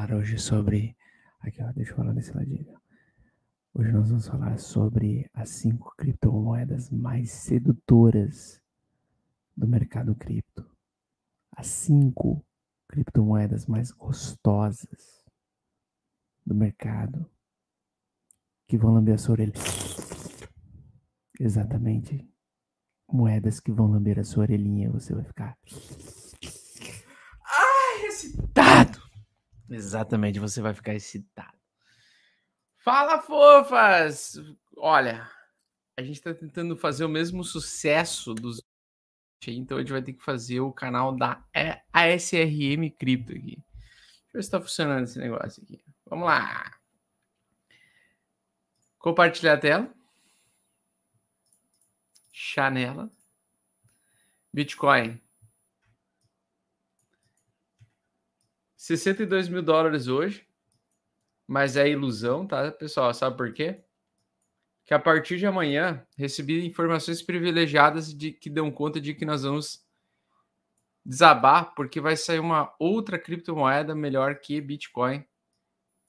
falar hoje sobre. Aqui, ó, deixa eu falar desse ladinho. Hoje nós vamos falar sobre as cinco criptomoedas mais sedutoras do mercado cripto. As cinco criptomoedas mais gostosas do mercado que vão lamber a sua orelha. Exatamente. Moedas que vão lamber a sua orelhinha. Você vai ficar. Ai, excitado! Exatamente, você vai ficar excitado. Fala, fofas! Olha, a gente está tentando fazer o mesmo sucesso dos. Então a gente vai ter que fazer o canal da ASRM Cripto aqui. Deixa eu ver se está funcionando esse negócio aqui. Vamos lá. Compartilhar a tela. Chanela. Bitcoin. 62 mil dólares hoje mas é ilusão, tá, pessoal? Sabe por quê? Que a partir de amanhã recebi informações privilegiadas de que dão conta de que nós vamos desabar, porque vai sair uma outra criptomoeda melhor que Bitcoin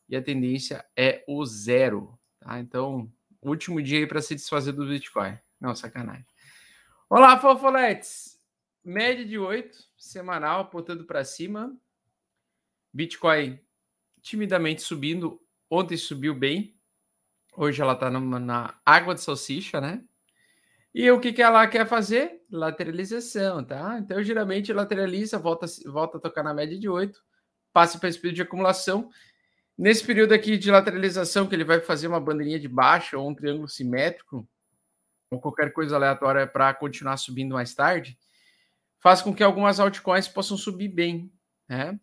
e a tendência é o zero, tá? Então, último dia aí para se desfazer do Bitcoin. Não, sacanagem. Olá, fofoletes! Média de 8, semanal, apontando para cima. Bitcoin timidamente subindo. Ontem subiu bem. Hoje ela está na água de salsicha, né? E o que, que ela quer fazer? Lateralização, tá? Então, geralmente, lateraliza, volta, volta a tocar na média de 8, passa para esse período de acumulação. Nesse período aqui de lateralização, que ele vai fazer uma bandeirinha de baixa ou um triângulo simétrico, ou qualquer coisa aleatória para continuar subindo mais tarde, faz com que algumas altcoins possam subir bem, né?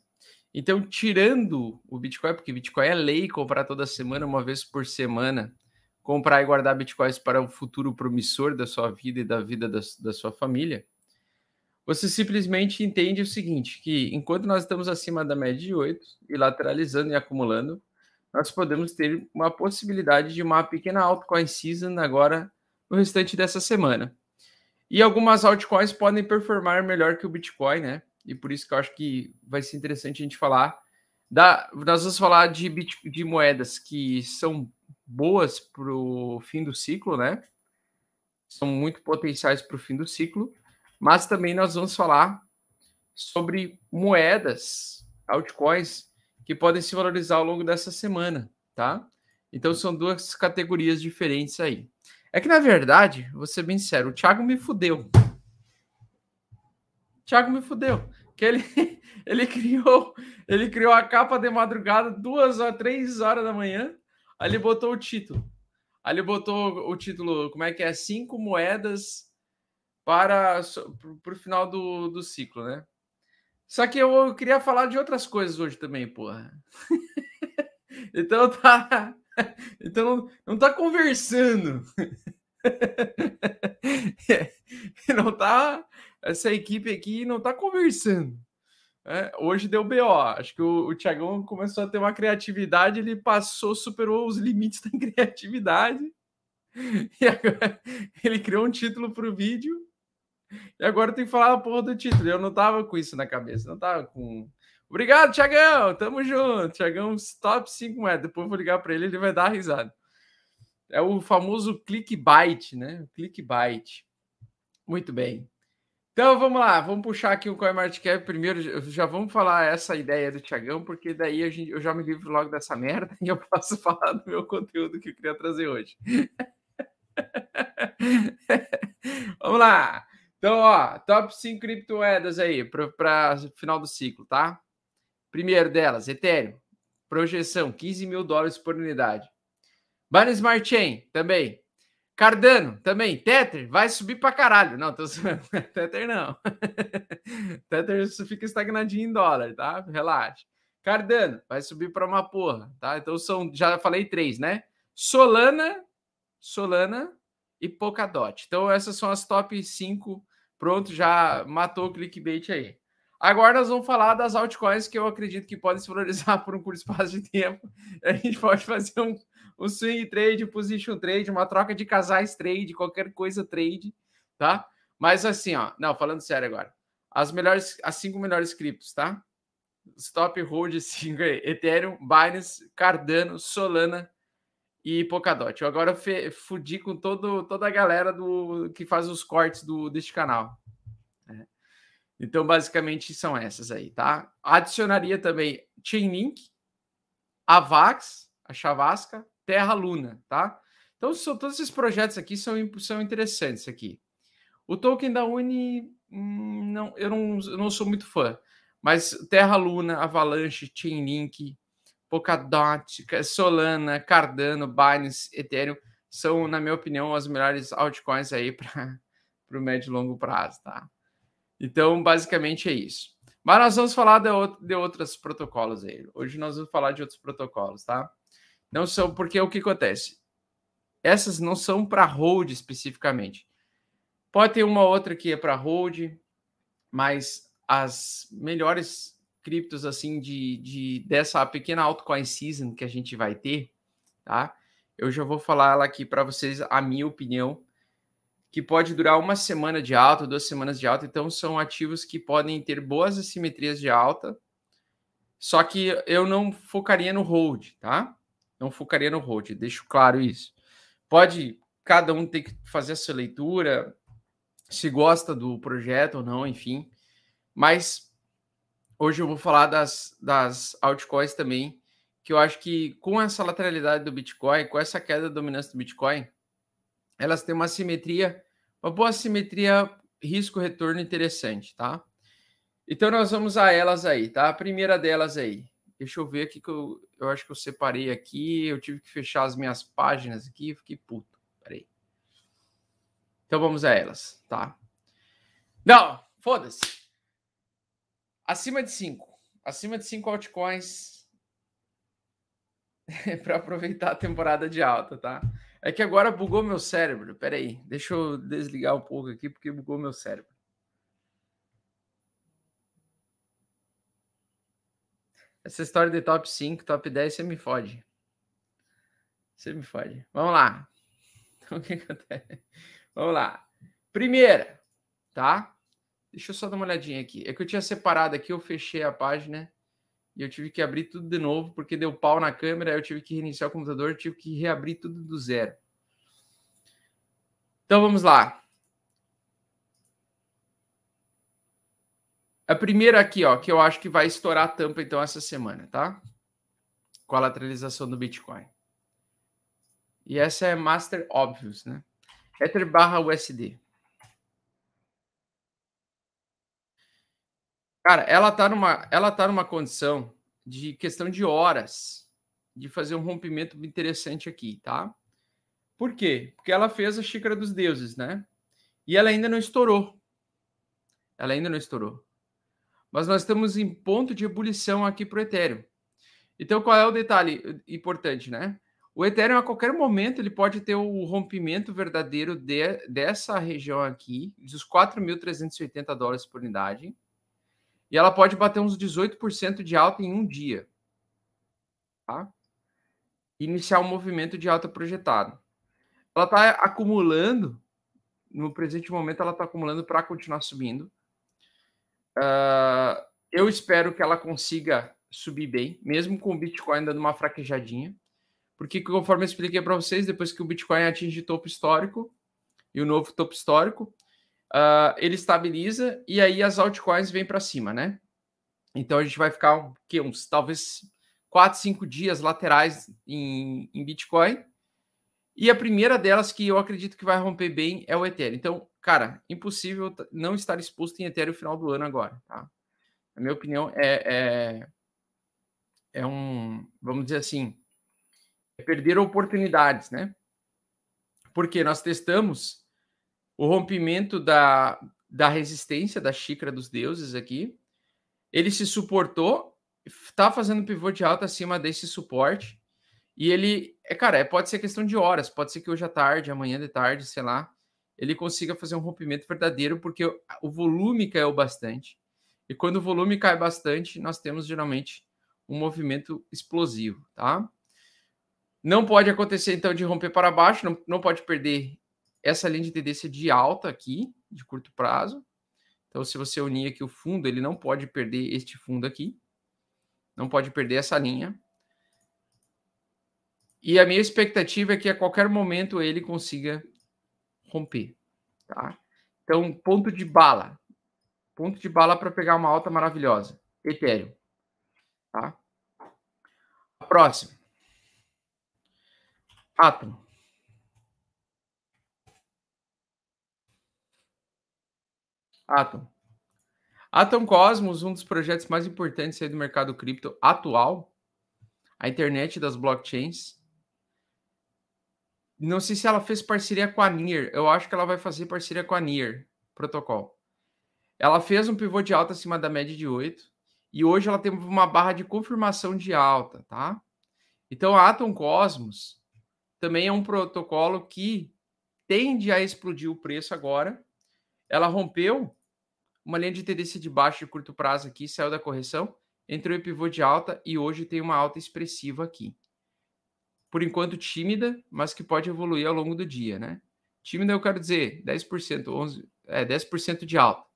Então, tirando o Bitcoin, porque Bitcoin é lei comprar toda semana, uma vez por semana, comprar e guardar Bitcoins para um futuro promissor da sua vida e da vida da, da sua família, você simplesmente entende o seguinte, que enquanto nós estamos acima da média de 8 e lateralizando e acumulando, nós podemos ter uma possibilidade de uma pequena altcoin season agora no restante dessa semana. E algumas altcoins podem performar melhor que o Bitcoin, né? E por isso que eu acho que vai ser interessante a gente falar. Da, nós vamos falar de, de moedas que são boas para o fim do ciclo, né? São muito potenciais para o fim do ciclo, mas também nós vamos falar sobre moedas, altcoins, que podem se valorizar ao longo dessa semana, tá? Então são duas categorias diferentes aí. É que na verdade, vou ser bem sério, o Thiago me fudeu. Thiago me fudeu. Que ele, ele criou ele criou a capa de madrugada, duas ou três horas da manhã. Aí ele botou o título. Aí ele botou o título, como é que é? Cinco moedas para o final do, do ciclo, né? Só que eu, eu queria falar de outras coisas hoje também, porra. então tá. Então não, não tá conversando. não tá essa equipe aqui não está conversando. É, hoje deu BO. Acho que o, o Thiagão começou a ter uma criatividade, ele passou, superou os limites da criatividade. E agora ele criou um título para o vídeo. E agora tem que falar a porra do título. Eu não tava com isso na cabeça, não tava com. Obrigado, Thiagão. Tamo junto. Thiagão, top 5 moedas. Depois eu vou ligar para ele, ele vai dar risada. É o famoso clickbait, né? Clickbait. Muito bem. Então vamos lá, vamos puxar aqui o CoinMarketCap primeiro. Já vamos falar essa ideia do Tiagão, porque daí a gente, eu já me livro logo dessa merda e eu posso falar do meu conteúdo que eu queria trazer hoje. vamos lá. Então, ó, top 5 criptomoedas aí para final do ciclo, tá? Primeiro delas, Ethereum. Projeção: 15 mil dólares por unidade. Binance Smart Chain também. Cardano também. Tether vai subir para caralho. Não, tô... Tether não. Tether fica estagnadinho em dólar, tá? Relaxa. Cardano vai subir para uma porra, tá? Então são, já falei três, né? Solana, Solana e Polkadot. Então essas são as top 5. Pronto, já matou o clickbait aí. Agora nós vamos falar das altcoins que eu acredito que podem se valorizar por um curto espaço de tempo. A gente pode fazer um, um swing trade, position trade, uma troca de casais trade, qualquer coisa trade, tá? Mas assim, ó, não, falando sério agora. As melhores, as cinco melhores criptos, tá? Stop Hold 5 aí. Ethereum, Binance, Cardano, Solana e Polkadot. Eu agora fudi com todo, toda a galera do que faz os cortes do, deste canal. É. Então, basicamente, são essas aí, tá? Adicionaria também Chainlink, Avax, a Chavasca, Terra Luna, tá? Então, todos esses projetos aqui são, são interessantes aqui. O token da Uni, hum, não, eu, não, eu não sou muito fã, mas Terra Luna, Avalanche, Chainlink, Polkadot, Solana, Cardano, Binance, Ethereum são, na minha opinião, as melhores altcoins aí para o médio e longo prazo, tá? Então, basicamente é isso. Mas nós vamos falar de, de outros protocolos aí. Hoje nós vamos falar de outros protocolos, tá? Não são, porque o que acontece? Essas não são para hold especificamente. Pode ter uma outra que é para hold, mas as melhores criptos assim de, de dessa pequena altcoin season que a gente vai ter, tá? Eu já vou falar ela aqui para vocês a minha opinião, que pode durar uma semana de alta, duas semanas de alta, então são ativos que podem ter boas assimetrias de alta. Só que eu não focaria no hold, tá? Não focaria no hold, deixo claro isso. Pode cada um ter que fazer a sua leitura, se gosta do projeto ou não, enfim. Mas hoje eu vou falar das, das altcoins também, que eu acho que com essa lateralidade do Bitcoin, com essa queda da dominância do Bitcoin, elas têm uma simetria, uma boa simetria risco-retorno interessante, tá? Então nós vamos a elas aí, tá? A primeira delas aí. Deixa eu ver aqui que eu, eu acho que eu separei aqui. Eu tive que fechar as minhas páginas aqui. Fiquei puto. Peraí. Então vamos a elas, tá? Não, foda-se. Acima de 5. Acima de 5 altcoins para aproveitar a temporada de alta, tá? É que agora bugou meu cérebro. Peraí, deixa eu desligar um pouco aqui porque bugou meu cérebro. Essa história de top 5, top 10, você me fode. Você me fode. Vamos lá. Então, o que acontece? Vamos lá. Primeira, tá? Deixa eu só dar uma olhadinha aqui. É que eu tinha separado aqui, eu fechei a página e eu tive que abrir tudo de novo porque deu pau na câmera, eu tive que reiniciar o computador, tive que reabrir tudo do zero. Então vamos lá. A primeira aqui, ó, que eu acho que vai estourar a tampa então essa semana, tá? Com a lateralização do Bitcoin. E essa é Master Obvious, né? Ether barra USD. Cara, ela tá numa, ela tá numa condição de questão de horas de fazer um rompimento interessante aqui, tá? Por quê? Porque ela fez a xícara dos deuses, né? E ela ainda não estourou. Ela ainda não estourou mas nós estamos em ponto de ebulição aqui para o Ethereum. Então, qual é o detalhe importante, né? O Ethereum, a qualquer momento, ele pode ter o rompimento verdadeiro de, dessa região aqui, dos 4.380 dólares por unidade, e ela pode bater uns 18% de alta em um dia. Tá? Iniciar um movimento de alta projetado. Ela está acumulando, no presente momento, ela está acumulando para continuar subindo. Uh, eu espero que ela consiga subir bem, mesmo com o Bitcoin dando uma fraquejadinha, porque conforme eu expliquei para vocês, depois que o Bitcoin atinge topo histórico e o novo topo histórico, uh, ele estabiliza e aí as altcoins vêm para cima, né? Então a gente vai ficar que, uns talvez 4, 5 dias laterais em, em Bitcoin. E a primeira delas que eu acredito que vai romper bem é o Ethereum. Então, cara, impossível não estar exposto em Ethereum no final do ano agora, tá? Na minha opinião, é, é, é um, vamos dizer assim, é perder oportunidades, né? Porque nós testamos o rompimento da, da resistência da xícara dos deuses aqui. Ele se suportou, está fazendo pivô de alta acima desse suporte. E ele, é, cara, é, pode ser questão de horas, pode ser que hoje à tarde, amanhã de tarde, sei lá, ele consiga fazer um rompimento verdadeiro, porque o volume caiu bastante. E quando o volume cai bastante, nós temos geralmente um movimento explosivo, tá? Não pode acontecer, então, de romper para baixo, não, não pode perder essa linha de tendência de alta aqui, de curto prazo. Então, se você unir aqui o fundo, ele não pode perder este fundo aqui. Não pode perder essa linha. E a minha expectativa é que a qualquer momento ele consiga romper, tá? Então, ponto de bala. Ponto de bala para pegar uma alta maravilhosa. Ethereum, tá? A próxima. Atom. Atom. Atom Cosmos, um dos projetos mais importantes do mercado cripto atual, a internet das blockchains. Não sei se ela fez parceria com a NIR. Eu acho que ela vai fazer parceria com a NIR Protocol. Ela fez um pivô de alta acima da média de 8 e hoje ela tem uma barra de confirmação de alta, tá? Então a Atom Cosmos também é um protocolo que tende a explodir o preço agora. Ela rompeu uma linha de tendência de baixo de curto prazo aqui, saiu da correção, entrou em pivô de alta e hoje tem uma alta expressiva aqui. Por enquanto tímida, mas que pode evoluir ao longo do dia, né? Tímida eu quero dizer 10%, 11, é 10% de alta.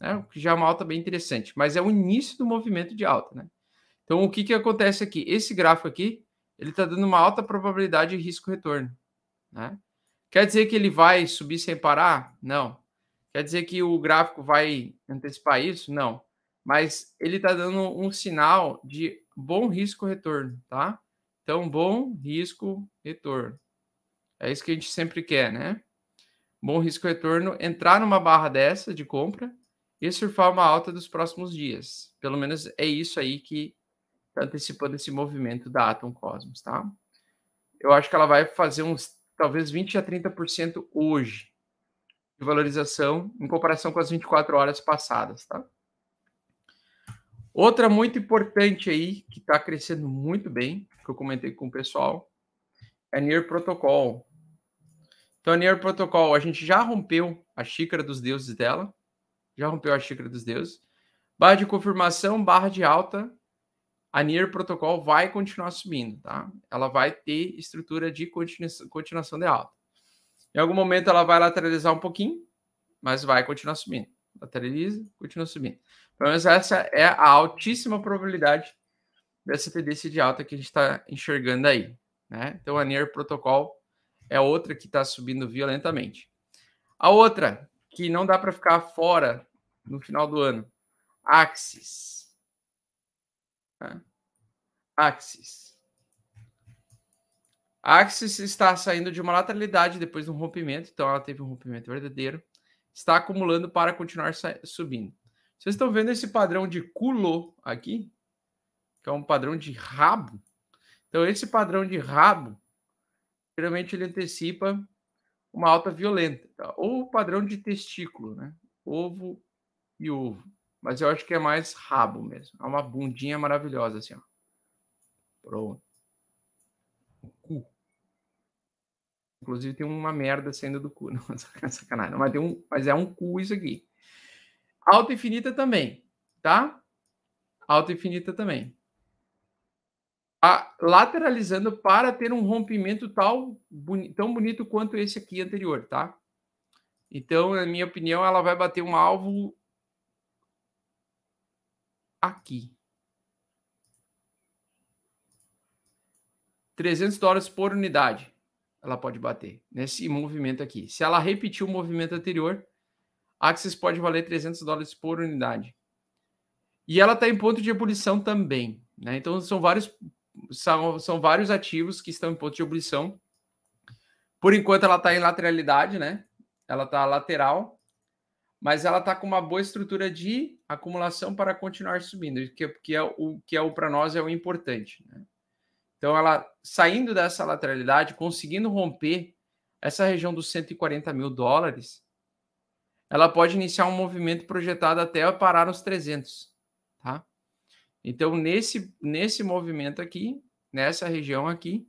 Né? Que já é uma alta bem interessante, mas é o início do movimento de alta, né? Então o que que acontece aqui? Esse gráfico aqui, ele está dando uma alta probabilidade de risco retorno, né? Quer dizer que ele vai subir sem parar? Não. Quer dizer que o gráfico vai antecipar isso? Não. Mas ele está dando um sinal de bom risco retorno, tá? Então, bom risco retorno. É isso que a gente sempre quer, né? Bom risco retorno, entrar numa barra dessa de compra e surfar uma alta dos próximos dias. Pelo menos é isso aí que está antecipando esse movimento da Atom Cosmos, tá? Eu acho que ela vai fazer uns talvez 20 a 30% hoje de valorização em comparação com as 24 horas passadas, tá? Outra muito importante aí, que está crescendo muito bem, que eu comentei com o pessoal, é Near Protocol. Então, Near Protocol, a gente já rompeu a xícara dos deuses dela, já rompeu a xícara dos deuses. Barra de confirmação, barra de alta, a Near Protocol vai continuar subindo, tá? Ela vai ter estrutura de continuação de alta. Em algum momento ela vai lateralizar um pouquinho, mas vai continuar subindo. Lateraliza, continua subindo. Pelo menos essa é a altíssima probabilidade dessa tendência de alta que a gente está enxergando aí. Né? Então a NEAR Protocol é outra que está subindo violentamente. A outra que não dá para ficar fora no final do ano, Axis. Axis. Axis está saindo de uma lateralidade depois de um rompimento, então ela teve um rompimento verdadeiro. Está acumulando para continuar subindo. Vocês estão vendo esse padrão de culo aqui? Que é um padrão de rabo. Então, esse padrão de rabo, geralmente ele antecipa uma alta violenta. Tá? Ou o padrão de testículo, né? Ovo e ovo. Mas eu acho que é mais rabo mesmo. É uma bundinha maravilhosa, assim, ó. Pronto. cu. Inclusive tem uma merda saindo do cu. Não, sacanagem. Mas, tem um, mas é um cu isso aqui. Alta infinita também, tá? Alta infinita também. A, lateralizando para ter um rompimento tal, boni, tão bonito quanto esse aqui anterior, tá? Então, na minha opinião, ela vai bater um alvo aqui. 300 dólares por unidade ela pode bater nesse movimento aqui. Se ela repetir o movimento anterior, a Axis pode valer 300 dólares por unidade. E ela está em ponto de ebulição também. Né? Então, são vários, são, são vários ativos que estão em ponto de ebulição. Por enquanto, ela está em lateralidade, né? Ela está lateral, mas ela está com uma boa estrutura de acumulação para continuar subindo, que, que é o que é o para nós é o importante. Né? Então, ela saindo dessa lateralidade, conseguindo romper essa região dos 140 mil dólares, ela pode iniciar um movimento projetado até parar nos 300, tá? Então, nesse, nesse movimento aqui, nessa região aqui,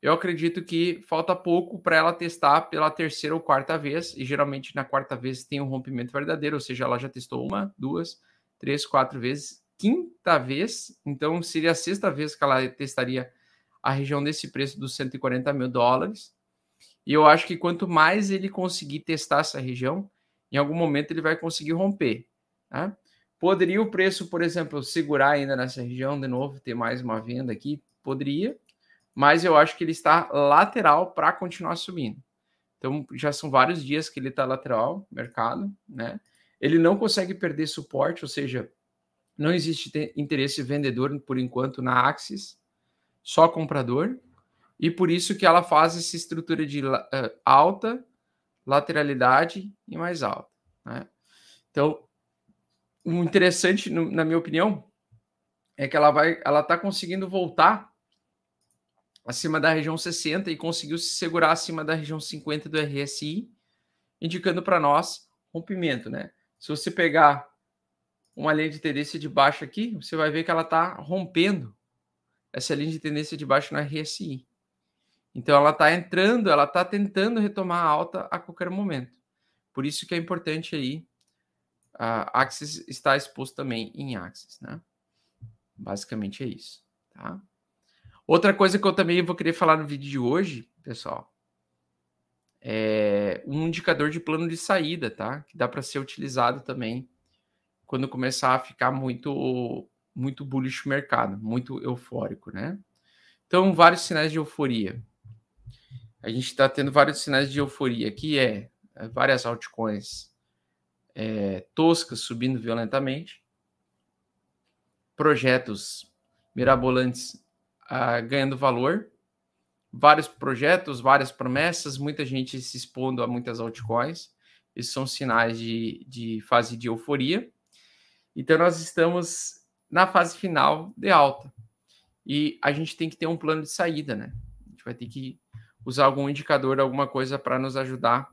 eu acredito que falta pouco para ela testar pela terceira ou quarta vez, e geralmente na quarta vez tem um rompimento verdadeiro, ou seja, ela já testou uma, duas, três, quatro vezes, quinta vez, então seria a sexta vez que ela testaria a região desse preço dos 140 mil dólares. E eu acho que quanto mais ele conseguir testar essa região, em algum momento ele vai conseguir romper. Né? Poderia o preço, por exemplo, segurar ainda nessa região de novo, ter mais uma venda aqui? Poderia, mas eu acho que ele está lateral para continuar subindo. Então já são vários dias que ele está lateral, mercado, né? Ele não consegue perder suporte, ou seja, não existe interesse vendedor por enquanto na Axis, só comprador, e por isso que ela faz essa estrutura de uh, alta, lateralidade e mais alta. Né? Então, o interessante, na minha opinião, é que ela vai, ela está conseguindo voltar acima da região 60 e conseguiu se segurar acima da região 50 do RSI, indicando para nós rompimento, né? Se você pegar uma linha de tendência de baixo aqui, você vai ver que ela está rompendo essa linha de tendência de baixo no RSI. Então ela está entrando, ela está tentando retomar a alta a qualquer momento. Por isso que é importante aí a Axis está exposto também em Axis, né? Basicamente é isso, tá? Outra coisa que eu também vou querer falar no vídeo de hoje, pessoal, é um indicador de plano de saída, tá? Que dá para ser utilizado também quando começar a ficar muito muito bullish o mercado, muito eufórico, né? Então, vários sinais de euforia. A gente está tendo vários sinais de euforia aqui, é, é várias altcoins é, toscas subindo violentamente, projetos mirabolantes ah, ganhando valor, vários projetos, várias promessas, muita gente se expondo a muitas altcoins. Esses são sinais de, de fase de euforia. Então, nós estamos na fase final de alta. E a gente tem que ter um plano de saída, né? A gente vai ter que usar algum indicador, alguma coisa para nos ajudar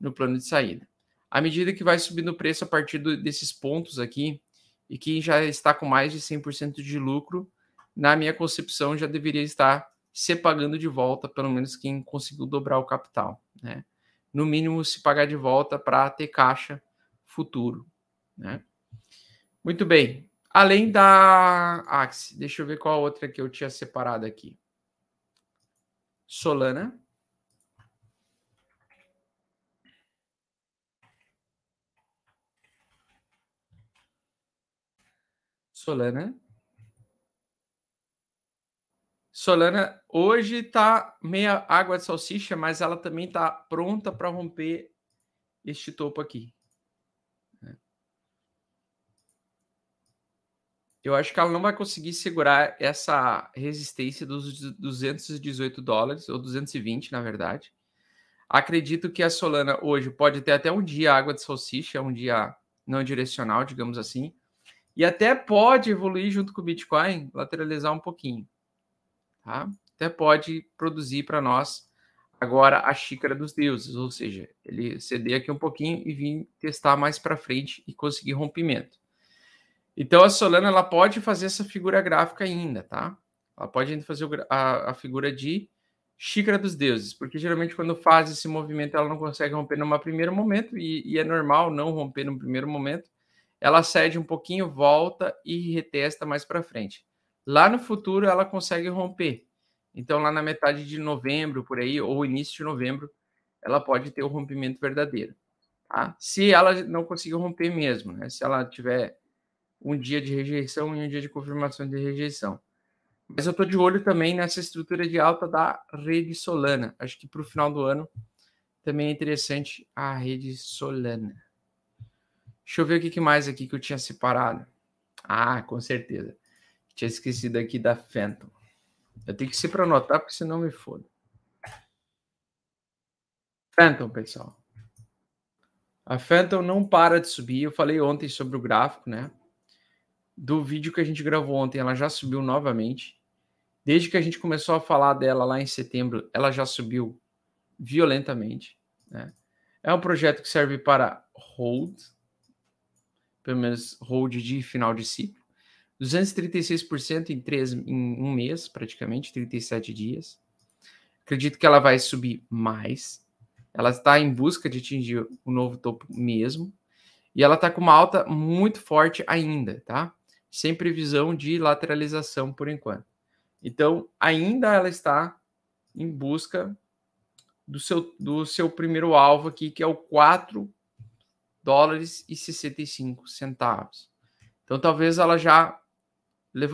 no plano de saída. À medida que vai subindo o preço a partir do, desses pontos aqui, e quem já está com mais de 100% de lucro, na minha concepção, já deveria estar se pagando de volta, pelo menos quem conseguiu dobrar o capital. Né? No mínimo, se pagar de volta para ter caixa futuro. Né? Muito bem. Além da Axie, deixa eu ver qual outra que eu tinha separado aqui. Solana. Solana. Solana hoje está meia água de salsicha, mas ela também está pronta para romper este topo aqui. Eu acho que ela não vai conseguir segurar essa resistência dos 218 dólares, ou 220, na verdade. Acredito que a Solana hoje pode ter até um dia água de salsicha, um dia não direcional, digamos assim. E até pode evoluir junto com o Bitcoin, lateralizar um pouquinho tá? Até pode produzir para nós agora a xícara dos deuses, ou seja, ele ceder aqui um pouquinho e vir testar mais para frente e conseguir rompimento. Então a Solana ela pode fazer essa figura gráfica ainda, tá? Ela pode ainda fazer a, a figura de xícara dos deuses, porque geralmente quando faz esse movimento ela não consegue romper num primeiro momento e, e é normal não romper no primeiro momento. Ela cede um pouquinho, volta e retesta mais para frente. Lá no futuro ela consegue romper. Então, lá na metade de novembro, por aí, ou início de novembro, ela pode ter o rompimento verdadeiro. Tá? Se ela não conseguir romper mesmo, né? se ela tiver um dia de rejeição e um dia de confirmação de rejeição. Mas eu estou de olho também nessa estrutura de alta da rede Solana. Acho que para o final do ano também é interessante a rede Solana. Deixa eu ver o que mais aqui que eu tinha separado. Ah, com certeza. Tinha esquecido aqui da Phantom. Eu tenho que ser para anotar, porque senão me foda. Phantom, pessoal. A Phantom não para de subir. Eu falei ontem sobre o gráfico, né? Do vídeo que a gente gravou ontem, ela já subiu novamente. Desde que a gente começou a falar dela lá em setembro, ela já subiu violentamente. Né? É um projeto que serve para hold, pelo menos hold de final de ciclo. 236% em, três, em um mês, praticamente, 37 dias. Acredito que ela vai subir mais. Ela está em busca de atingir o novo topo mesmo. E ela está com uma alta muito forte ainda, tá? Sem previsão de lateralização por enquanto. Então, ainda ela está em busca do seu, do seu primeiro alvo aqui, que é o 4 dólares e 65 centavos. Então talvez ela já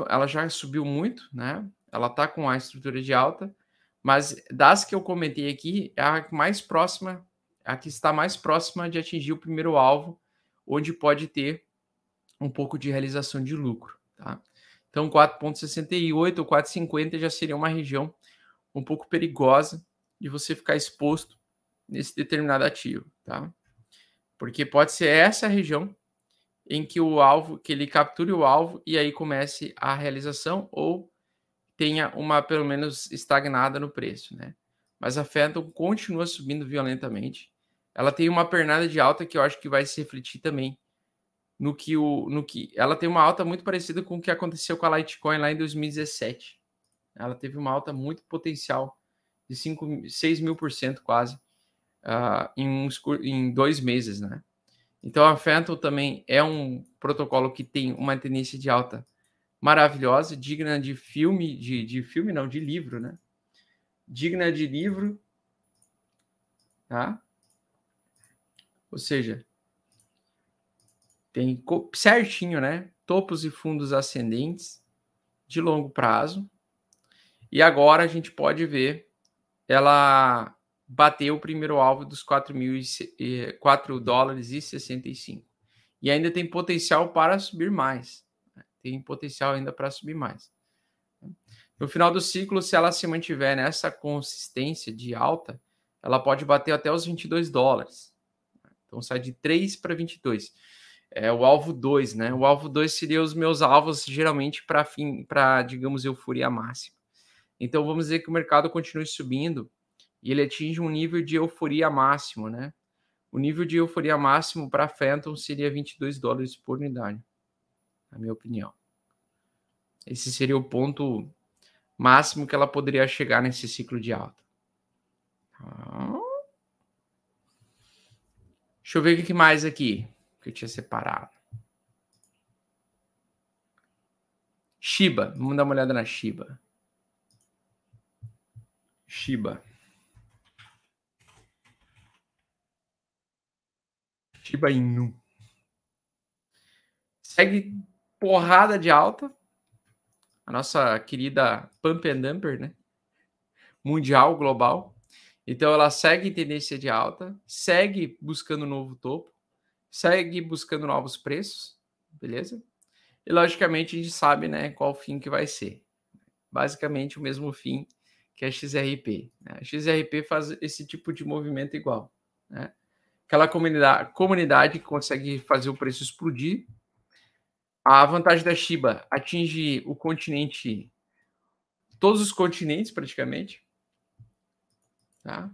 ela já subiu muito, né? Ela está com a estrutura de alta, mas das que eu comentei aqui, é a mais próxima, a que está mais próxima de atingir o primeiro alvo, onde pode ter um pouco de realização de lucro, tá? Então 4.68 ou 4.50 já seria uma região um pouco perigosa de você ficar exposto nesse determinado ativo, tá? Porque pode ser essa região em que o alvo, que ele capture o alvo e aí comece a realização ou tenha uma pelo menos estagnada no preço, né? Mas a Phantom continua subindo violentamente. Ela tem uma pernada de alta que eu acho que vai se refletir também no que o no que ela tem uma alta muito parecida com o que aconteceu com a Litecoin lá em 2017. Ela teve uma alta muito potencial de 5, 6 mil por cento quase uh, em, uns, em dois meses, né? Então a Phantom também é um protocolo que tem uma tendência de alta maravilhosa, digna de filme, de, de filme não, de livro, né? Digna de livro, tá? Ou seja, tem certinho, né? Topos e fundos ascendentes de longo prazo. E agora a gente pode ver ela bateu o primeiro alvo dos 4, mil e, 4 dólares e 65. E ainda tem potencial para subir mais. Né? Tem potencial ainda para subir mais. No final do ciclo, se ela se mantiver nessa consistência de alta, ela pode bater até os 22 dólares. Então sai de 3 para 22. É o alvo 2, né? O alvo 2 seria os meus alvos geralmente para fim, para digamos euforia máxima. Então vamos dizer que o mercado continue subindo e ele atinge um nível de euforia máximo, né? O nível de euforia máximo para Phantom seria 22 dólares por unidade, na minha opinião. Esse seria o ponto máximo que ela poderia chegar nesse ciclo de alta. Tá. Deixa eu ver o que mais aqui que eu tinha separado. Shiba, vamos dar uma olhada na Shiba. Shiba. Shiba Inu. Segue porrada de alta. A nossa querida Pump and Dumper, né? Mundial, global. Então ela segue tendência de alta, segue buscando novo topo, segue buscando novos preços, beleza? E logicamente a gente sabe, né, qual fim que vai ser. Basicamente o mesmo fim que a XRP. Né? A XRP faz esse tipo de movimento igual, né? aquela comunidade, comunidade que consegue fazer o preço explodir. A vantagem da Shiba atinge o continente, todos os continentes praticamente. Tá?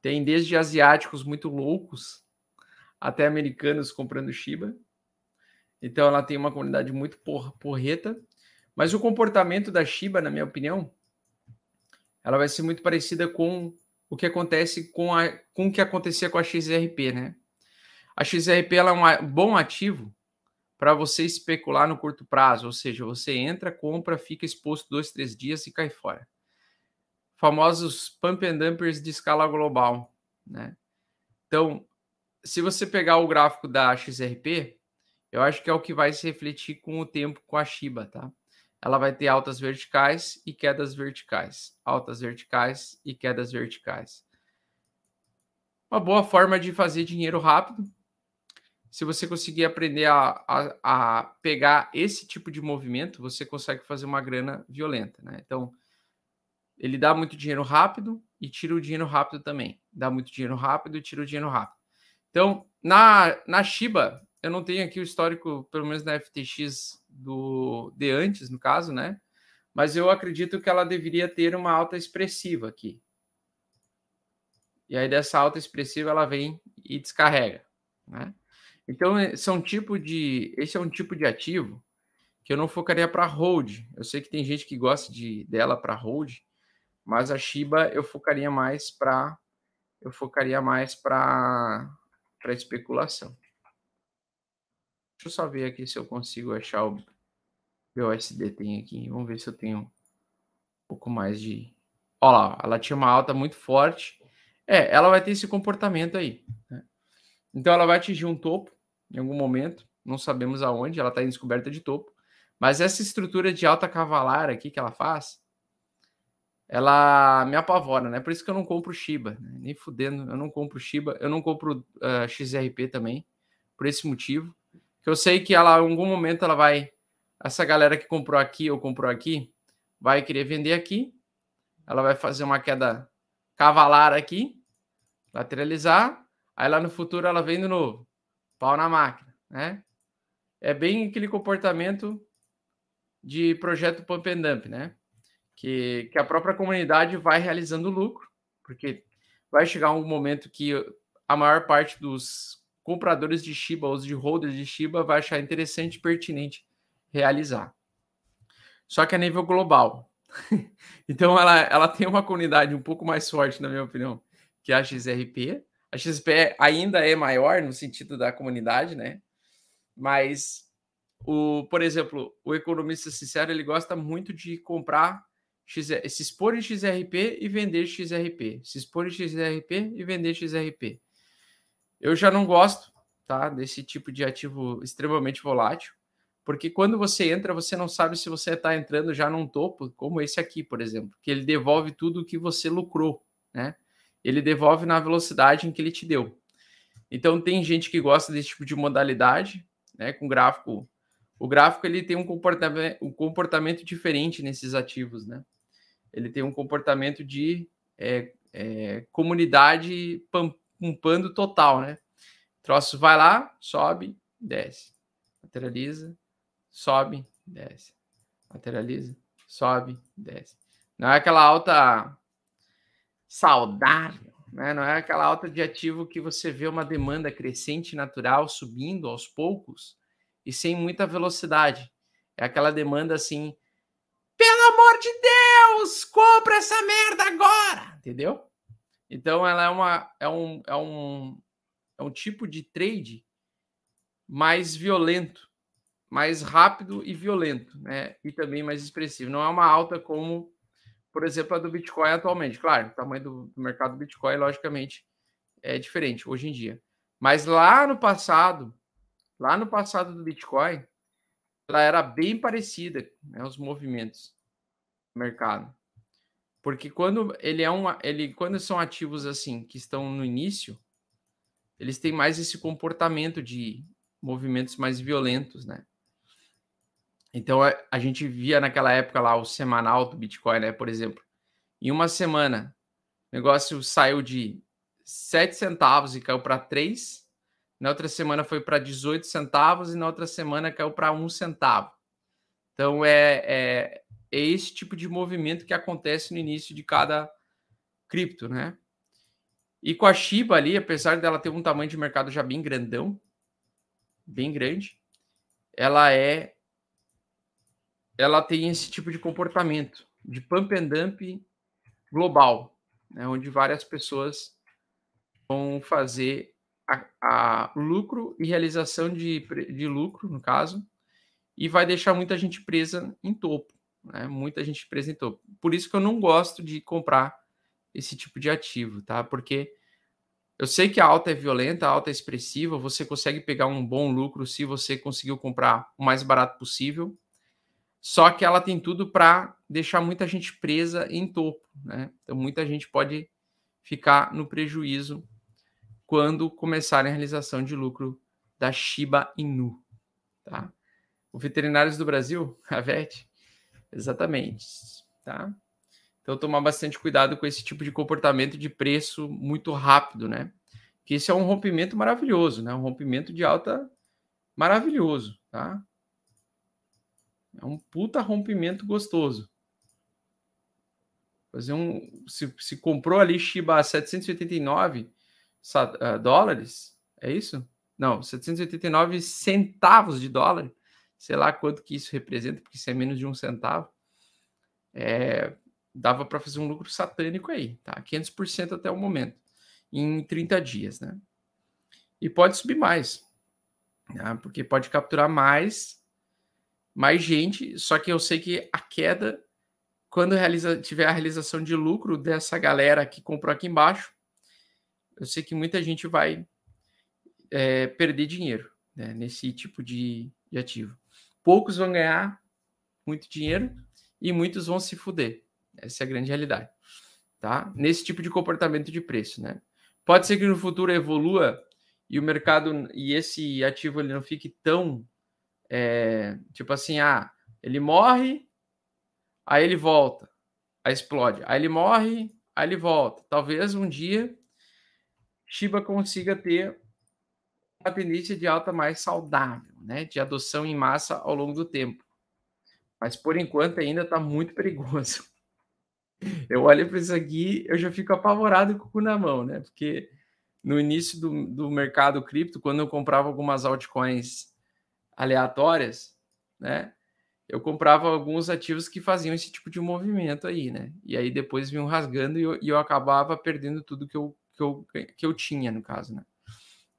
Tem desde asiáticos muito loucos até americanos comprando Shiba. Então ela tem uma comunidade muito por, porreta. Mas o comportamento da Shiba, na minha opinião, ela vai ser muito parecida com o que acontece com, a, com o que acontecia com a XRP, né? A XRP ela é um bom ativo para você especular no curto prazo, ou seja, você entra, compra, fica exposto dois, três dias e cai fora. Famosos pump and dumpers de escala global, né? Então, se você pegar o gráfico da XRP, eu acho que é o que vai se refletir com o tempo com a Shiba, tá? ela vai ter altas verticais e quedas verticais, altas verticais e quedas verticais. Uma boa forma de fazer dinheiro rápido. Se você conseguir aprender a, a, a pegar esse tipo de movimento, você consegue fazer uma grana violenta, né? Então, ele dá muito dinheiro rápido e tira o dinheiro rápido também. Dá muito dinheiro rápido e tira o dinheiro rápido. Então, na, na Shiba, eu não tenho aqui o histórico, pelo menos na FTX do de antes, no caso, né? Mas eu acredito que ela deveria ter uma alta expressiva aqui. E aí dessa alta expressiva ela vem e descarrega, né? Então são tipo de esse é um tipo de ativo que eu não focaria para hold. Eu sei que tem gente que gosta de dela para hold, mas a Shiba eu focaria mais para eu focaria mais para para especulação. Deixa eu só ver aqui se eu consigo achar o BUSD tem aqui. Vamos ver se eu tenho um pouco mais de. Olha lá, ela tinha uma alta muito forte. É, ela vai ter esse comportamento aí. Né? Então ela vai atingir um topo em algum momento. não sabemos aonde, ela está em descoberta de topo. Mas essa estrutura de alta cavalar aqui que ela faz, ela me apavora, né? Por isso que eu não compro Shiba, né? nem fudendo, eu não compro Shiba, eu não compro uh, XRP também, por esse motivo. Que eu sei que ela, em algum momento, ela vai. Essa galera que comprou aqui ou comprou aqui, vai querer vender aqui, ela vai fazer uma queda cavalar aqui, lateralizar, aí lá no futuro ela vem de novo, pau na máquina, né? É bem aquele comportamento de projeto pump and dump, né? Que, que a própria comunidade vai realizando lucro, porque vai chegar um momento que a maior parte dos compradores de Shiba, os de holders de Shiba, vai achar interessante e pertinente realizar. Só que a nível global. então ela, ela tem uma comunidade um pouco mais forte, na minha opinião, que a XRP. A XRP ainda é maior no sentido da comunidade, né? Mas o, por exemplo, o economista sincero, ele gosta muito de comprar Se expor em XRP e vender XRP, se expor em XRP e vender XRP. Eu já não gosto, tá, desse tipo de ativo extremamente volátil, porque quando você entra, você não sabe se você está entrando já num topo, como esse aqui, por exemplo, que ele devolve tudo o que você lucrou, né? Ele devolve na velocidade em que ele te deu. Então tem gente que gosta desse tipo de modalidade, né, com gráfico o gráfico ele tem um comportamento, um comportamento diferente nesses ativos, né? Ele tem um comportamento de é, é, comunidade pumpando total, né? O troço vai lá, sobe, desce, lateraliza, sobe, desce, lateraliza, sobe, desce. Não é aquela alta saudável, né? Não é aquela alta de ativo que você vê uma demanda crescente natural subindo aos poucos e sem muita velocidade. É aquela demanda assim, pelo amor de Deus, compra essa merda agora, entendeu? Então ela é uma é um é um é um tipo de trade mais violento, mais rápido e violento, né? E também mais expressivo. Não é uma alta como, por exemplo, a do Bitcoin atualmente. Claro, o tamanho do, do mercado do Bitcoin, logicamente, é diferente hoje em dia. Mas lá no passado, lá no passado do Bitcoin, ela era bem parecida, né, os movimentos mercado. Porque quando ele é uma, ele quando são ativos assim que estão no início, eles têm mais esse comportamento de movimentos mais violentos, né? Então a, a gente via naquela época lá o semanal do Bitcoin, né, por exemplo. Em uma semana, o negócio saiu de 7 centavos e caiu para 3 na outra semana foi para 18 centavos e na outra semana caiu para um centavo. Então é, é, é esse tipo de movimento que acontece no início de cada cripto, né? E com a Shiba ali, apesar dela ter um tamanho de mercado já bem grandão, bem grande, ela é ela tem esse tipo de comportamento de pump and dump global, né, onde várias pessoas vão fazer a, a lucro e realização de, de lucro, no caso, e vai deixar muita gente presa em topo, né? Muita gente topo. Por isso que eu não gosto de comprar esse tipo de ativo, tá? Porque eu sei que a alta é violenta, a alta é expressiva, você consegue pegar um bom lucro se você conseguiu comprar o mais barato possível. Só que ela tem tudo para deixar muita gente presa em topo, né? Então muita gente pode ficar no prejuízo quando começarem a realização de lucro da Shiba Inu. Tá? O Veterinários do Brasil, a VET, exatamente. Tá? Então, tomar bastante cuidado com esse tipo de comportamento de preço muito rápido, né? Que isso é um rompimento maravilhoso, né? Um rompimento de alta maravilhoso, tá? É um puta rompimento gostoso. Fazer um. Se, se comprou ali Shiba a 789, uh, dólares, é isso? Não, 789 centavos de dólar. Sei lá quanto que isso representa, porque isso é menos de um centavo. É, dava para fazer um lucro satânico aí, tá? 500% até o momento, em 30 dias, né? E pode subir mais, né? porque pode capturar mais, mais gente. Só que eu sei que a queda, quando realiza, tiver a realização de lucro dessa galera que comprou aqui embaixo, eu sei que muita gente vai é, perder dinheiro, né, nesse tipo de, de ativo. Poucos vão ganhar muito dinheiro e muitos vão se fuder. Essa é a grande realidade. Tá? Nesse tipo de comportamento de preço, né? Pode ser que no futuro evolua e o mercado e esse ativo ele não fique tão é, tipo assim, ah, ele morre, aí ele volta, aí explode, aí ele morre, aí ele volta. Talvez um dia Shiba consiga ter tendência de alta mais saudável, né? De adoção em massa ao longo do tempo. Mas por enquanto ainda está muito perigoso. Eu olho para isso aqui, eu já fico apavorado com o cu na mão, né? Porque no início do, do mercado cripto, quando eu comprava algumas altcoins aleatórias, né? Eu comprava alguns ativos que faziam esse tipo de movimento aí, né? E aí depois vinham rasgando e eu, e eu acabava perdendo tudo que eu, que, eu, que eu tinha, no caso, né?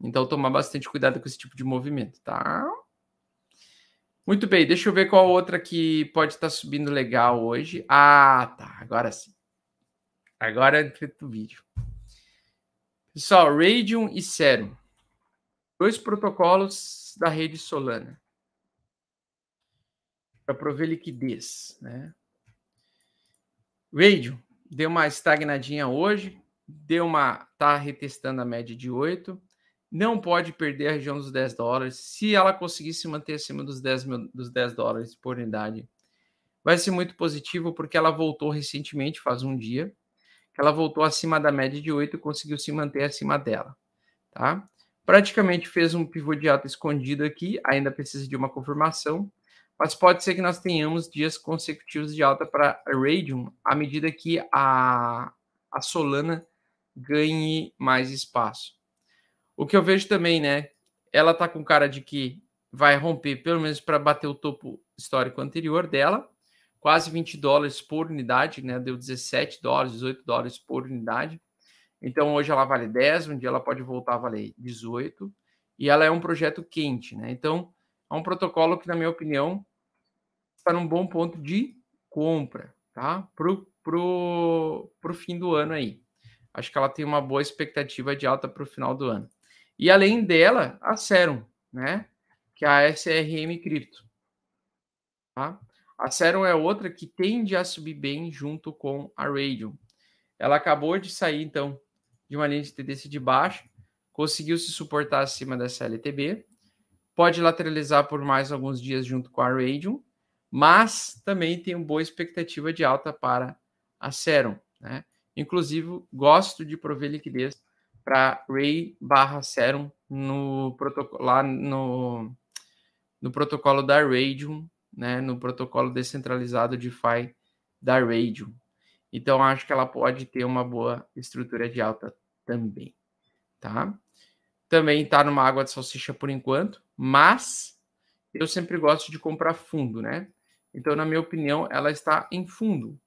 Então, tomar bastante cuidado com esse tipo de movimento, tá? Muito bem, deixa eu ver qual outra que pode estar subindo legal hoje. Ah, tá, agora sim. Agora é o vídeo. Pessoal, Radium e Serum. Dois protocolos da rede Solana. Para prover liquidez, né? Radium deu uma estagnadinha hoje, deu uma tá retestando a média de 8 não pode perder a região dos 10 dólares. Se ela conseguir se manter acima dos 10, mil, dos 10 dólares por unidade, vai ser muito positivo, porque ela voltou recentemente, faz um dia, ela voltou acima da média de 8 e conseguiu se manter acima dela. Tá? Praticamente fez um pivô de alta escondido aqui, ainda precisa de uma confirmação, mas pode ser que nós tenhamos dias consecutivos de alta para a Radium à medida que a, a Solana ganhe mais espaço. O que eu vejo também, né? Ela tá com cara de que vai romper, pelo menos para bater o topo histórico anterior dela, quase 20 dólares por unidade, né? Deu 17 dólares, 18 dólares por unidade. Então hoje ela vale 10, um dia ela pode voltar a valer 18, e ela é um projeto quente, né? Então é um protocolo que, na minha opinião, está num bom ponto de compra, tá? Pro, pro, pro fim do ano aí. Acho que ela tem uma boa expectativa de alta para o final do ano. E além dela, a Serum, né? Que é a SRM Cripto. Tá? A Serum é outra que tende a subir bem junto com a Radium. Ela acabou de sair, então, de uma linha de tendência de baixa, conseguiu se suportar acima dessa LTB, pode lateralizar por mais alguns dias junto com a Radium, mas também tem uma boa expectativa de alta para a Serum. Né? Inclusive, gosto de prover liquidez para Ray barra Serum no protocolo, lá no, no protocolo da Radium, né, no protocolo descentralizado DeFi da Radium. Então, acho que ela pode ter uma boa estrutura de alta também, tá? Também está numa água de salsicha por enquanto, mas eu sempre gosto de comprar fundo, né? Então, na minha opinião, ela está em fundo.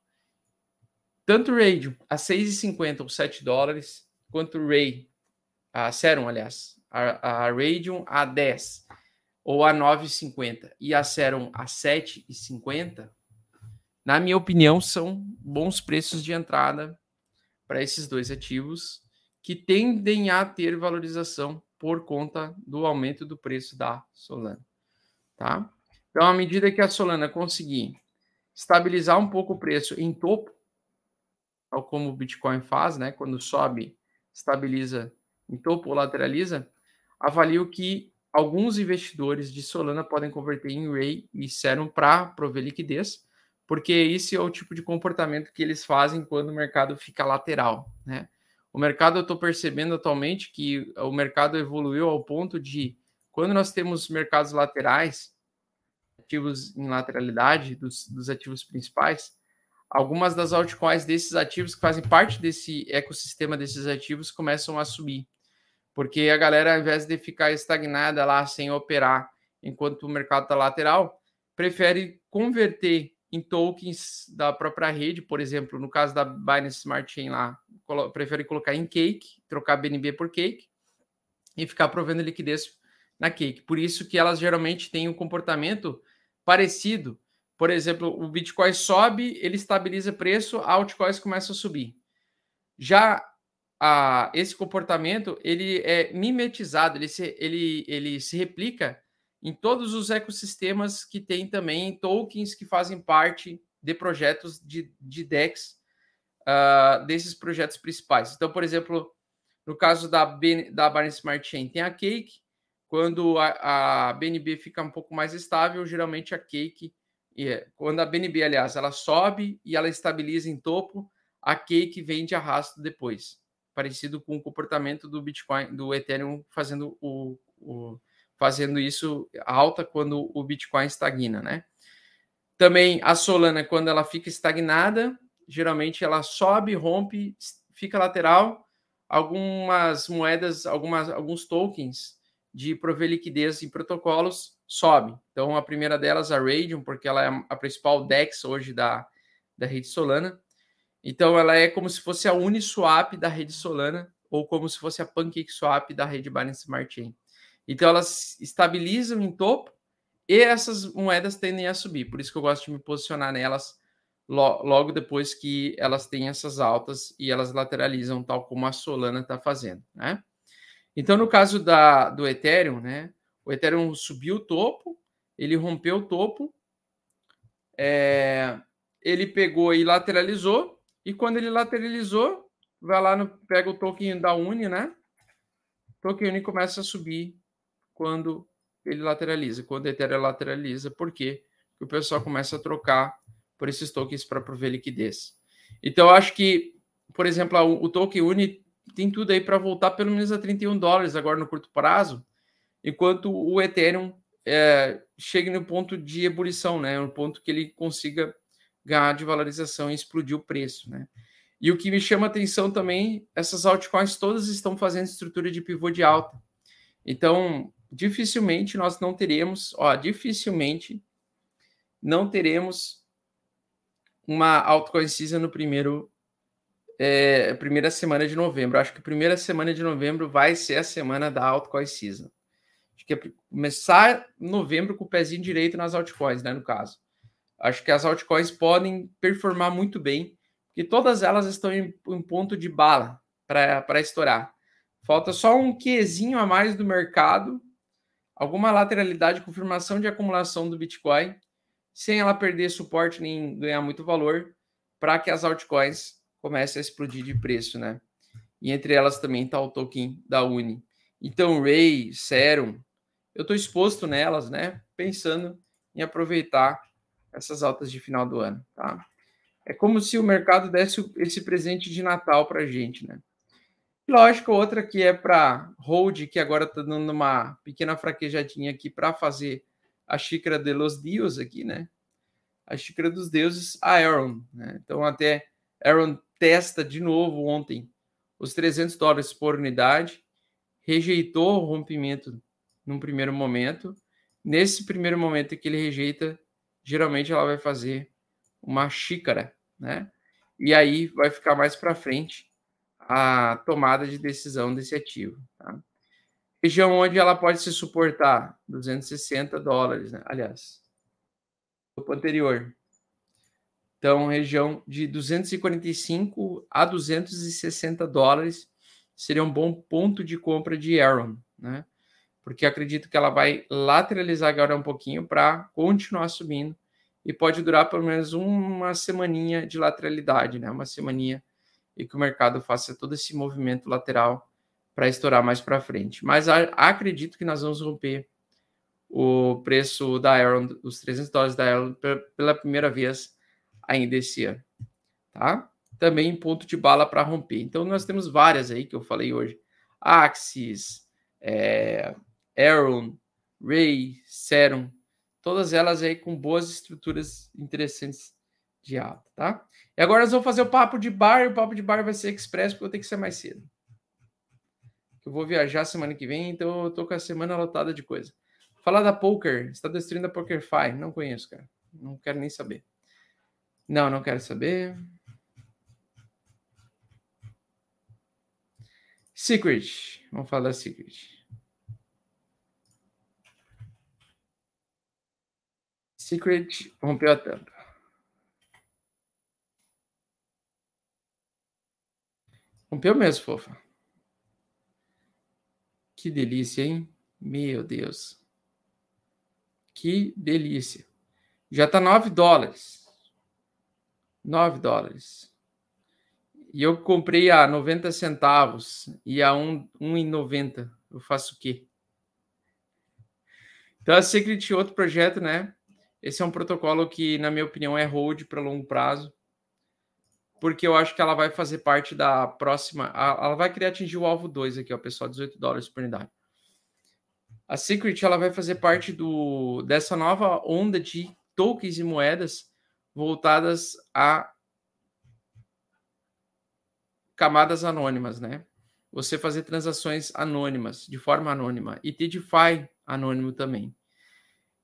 Tanto Radium a 6,50 ou 7 dólares, quanto Ray, a Serum, aliás, a, a Radium a 10 ou a 9,50 e a Serum a 7,50, na minha opinião, são bons preços de entrada para esses dois ativos que tendem a ter valorização por conta do aumento do preço da Solana, tá? Então, à medida que a Solana conseguir estabilizar um pouco o preço em topo, tal como o Bitcoin faz, né? Quando sobe estabiliza em topo ou lateraliza, avalio que alguns investidores de Solana podem converter em Ray e Serum para prover liquidez, porque esse é o tipo de comportamento que eles fazem quando o mercado fica lateral, né? O mercado, eu estou percebendo atualmente que o mercado evoluiu ao ponto de, quando nós temos mercados laterais, ativos em lateralidade dos, dos ativos principais, algumas das altcoins desses ativos que fazem parte desse ecossistema desses ativos começam a subir. Porque a galera, ao invés de ficar estagnada lá sem operar enquanto o mercado está lateral, prefere converter em tokens da própria rede, por exemplo, no caso da Binance Smart Chain lá, prefere colocar em Cake, trocar BNB por Cake e ficar provendo liquidez na Cake. Por isso que elas geralmente têm um comportamento parecido por exemplo, o Bitcoin sobe, ele estabiliza preço, altcoins começa a subir. Já a, esse comportamento ele é mimetizado, ele se, ele, ele se replica em todos os ecossistemas que tem também tokens que fazem parte de projetos de, de DEX uh, desses projetos principais. Então, por exemplo, no caso da, da Binance Smart Chain, tem a Cake. Quando a, a BNB fica um pouco mais estável, geralmente a Cake, quando a BNB, aliás, ela sobe e ela estabiliza em topo, a Cake vem de arrasto depois. Parecido com o comportamento do Bitcoin, do Ethereum fazendo o, o fazendo isso alta quando o Bitcoin estagna, né? Também a Solana, quando ela fica estagnada, geralmente ela sobe, rompe, fica lateral. Algumas moedas, algumas, alguns tokens de prover liquidez em protocolos sobe. Então, a primeira delas, a Radium, porque ela é a principal DEX hoje da, da rede Solana. Então, ela é como se fosse a Uniswap da rede Solana ou como se fosse a PancakeSwap da rede Binance Smart Chain. Então, elas estabilizam em topo e essas moedas tendem a subir. Por isso que eu gosto de me posicionar nelas logo depois que elas têm essas altas e elas lateralizam, tal como a Solana está fazendo, né? Então, no caso da, do Ethereum, né? O Ethereum subiu o topo, ele rompeu o topo, é, ele pegou e lateralizou, e quando ele lateralizou, vai lá no pega o token da Uni, né? O token Uni começa a subir quando ele lateraliza. Quando o Ethereum lateraliza, por quê? Porque o pessoal começa a trocar por esses tokens para prover liquidez. Então, acho que, por exemplo, o token Uni tem tudo aí para voltar pelo menos a 31 dólares agora no curto prazo, enquanto o Ethereum é, chegue no ponto de ebulição, né? No ponto que ele consiga ganhar de valorização e explodir o preço, né? E o que me chama atenção também, essas altcoins todas estão fazendo estrutura de pivô de alta. Então, dificilmente nós não teremos, ó, dificilmente não teremos uma altcoin season no primeiro é, primeira semana de novembro. Acho que primeira semana de novembro vai ser a semana da altcoin season. Que é começar novembro com o pezinho direito nas altcoins, né, no caso. Acho que as altcoins podem performar muito bem, porque todas elas estão em, em ponto de bala para estourar. Falta só um quezinho a mais do mercado alguma lateralidade, confirmação de acumulação do Bitcoin, sem ela perder suporte nem ganhar muito valor, para que as altcoins comecem a explodir de preço, né? E entre elas também está o token da Uni. Então, Ray, Serum, eu estou exposto nelas, né? Pensando em aproveitar essas altas de final do ano, tá? É como se o mercado desse esse presente de Natal para a gente, né? Lógico, outra que é para hold, que agora está dando uma pequena fraquejadinha aqui para fazer a xícara de los dios aqui, né? A xícara dos deuses, a Aaron, né? Então até Aaron testa de novo ontem os 300 dólares por unidade, rejeitou o rompimento num primeiro momento. Nesse primeiro momento que ele rejeita, geralmente ela vai fazer uma xícara, né? E aí vai ficar mais para frente a tomada de decisão desse ativo. Tá? Região onde ela pode se suportar 260 dólares, né? aliás, o anterior. Então, região de 245 a 260 dólares seria um bom ponto de compra de Aaron, né? Porque acredito que ela vai lateralizar agora um pouquinho para continuar subindo e pode durar pelo menos uma semaninha de lateralidade, né? Uma semaninha e que o mercado faça todo esse movimento lateral para estourar mais para frente. Mas acredito que nós vamos romper o preço da Aaron, os 300 dólares da Aaron pela primeira vez ainda esse ano, tá? Também ponto de bala para romper. Então nós temos várias aí que eu falei hoje: Axis, é, Aaron, Ray, Serum, todas elas aí com boas estruturas interessantes de alta, tá? E agora nós vamos fazer o papo de bar, e o papo de bar vai ser expresso, porque eu tenho que ser mais cedo. Eu vou viajar semana que vem, então eu tô com a semana lotada de coisa. Falar da Poker, está destruindo a PokerFi. Não conheço, cara. Não quero nem saber. Não, não quero saber. Secret. Vamos falar da Secret. Secret rompeu a tampa. Rompeu mesmo, fofa. Que delícia, hein? Meu Deus. Que delícia. Já tá 9 dólares. 9 dólares. E eu comprei a 90 centavos e a 1,90. Eu faço o quê? Então, a Secret, outro projeto, né? Esse é um protocolo que, na minha opinião, é hold para longo prazo, porque eu acho que ela vai fazer parte da próxima. Ela vai querer atingir o alvo 2 aqui, ó, pessoal, 18 dólares por unidade. A Secret ela vai fazer parte do, dessa nova onda de tokens e moedas voltadas a camadas anônimas, né? Você fazer transações anônimas, de forma anônima, e ter DeFi anônimo também.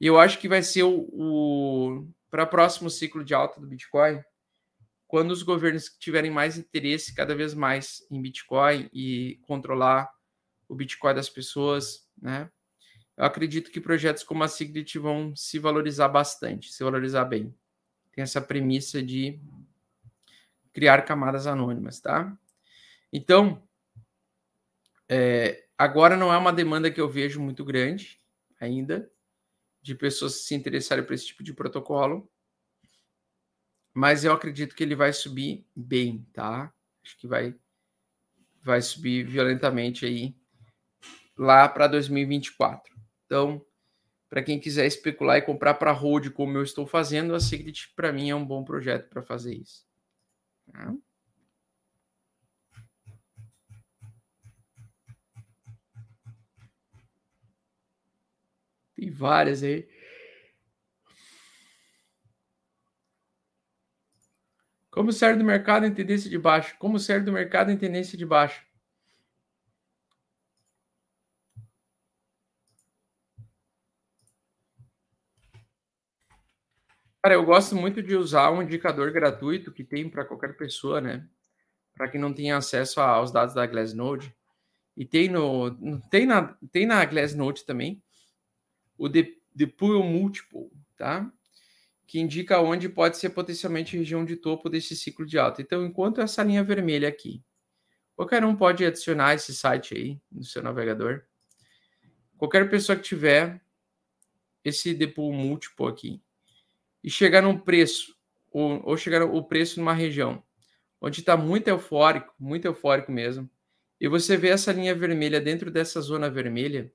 E eu acho que vai ser o, o para o próximo ciclo de alta do Bitcoin, quando os governos tiverem mais interesse cada vez mais em Bitcoin e controlar o Bitcoin das pessoas, né? Eu acredito que projetos como a Signet vão se valorizar bastante, se valorizar bem. Tem essa premissa de criar camadas anônimas, tá? Então, é, agora não é uma demanda que eu vejo muito grande ainda, de pessoas se interessarem por esse tipo de protocolo, mas eu acredito que ele vai subir bem, tá? Acho que vai, vai subir violentamente aí lá para 2024. Então, para quem quiser especular e comprar para hold como eu estou fazendo, a Secret para mim é um bom projeto para fazer isso. Tá? Tem várias aí. Como sair do mercado em tendência de baixo? Como sair do mercado em tendência de baixo? Cara, eu gosto muito de usar um indicador gratuito que tem para qualquer pessoa, né? Para quem não tem acesso aos dados da Glassnode. E tem no tem na tem na Glassnode também o The Pool Multiple, tá? Que indica onde pode ser potencialmente região de topo desse ciclo de alta. Então, enquanto essa linha vermelha aqui, qualquer um pode adicionar esse site aí no seu navegador. Qualquer pessoa que tiver esse The Pool Multiple aqui e chegar num preço, ou, ou chegar o preço numa região onde está muito eufórico, muito eufórico mesmo, e você vê essa linha vermelha dentro dessa zona vermelha,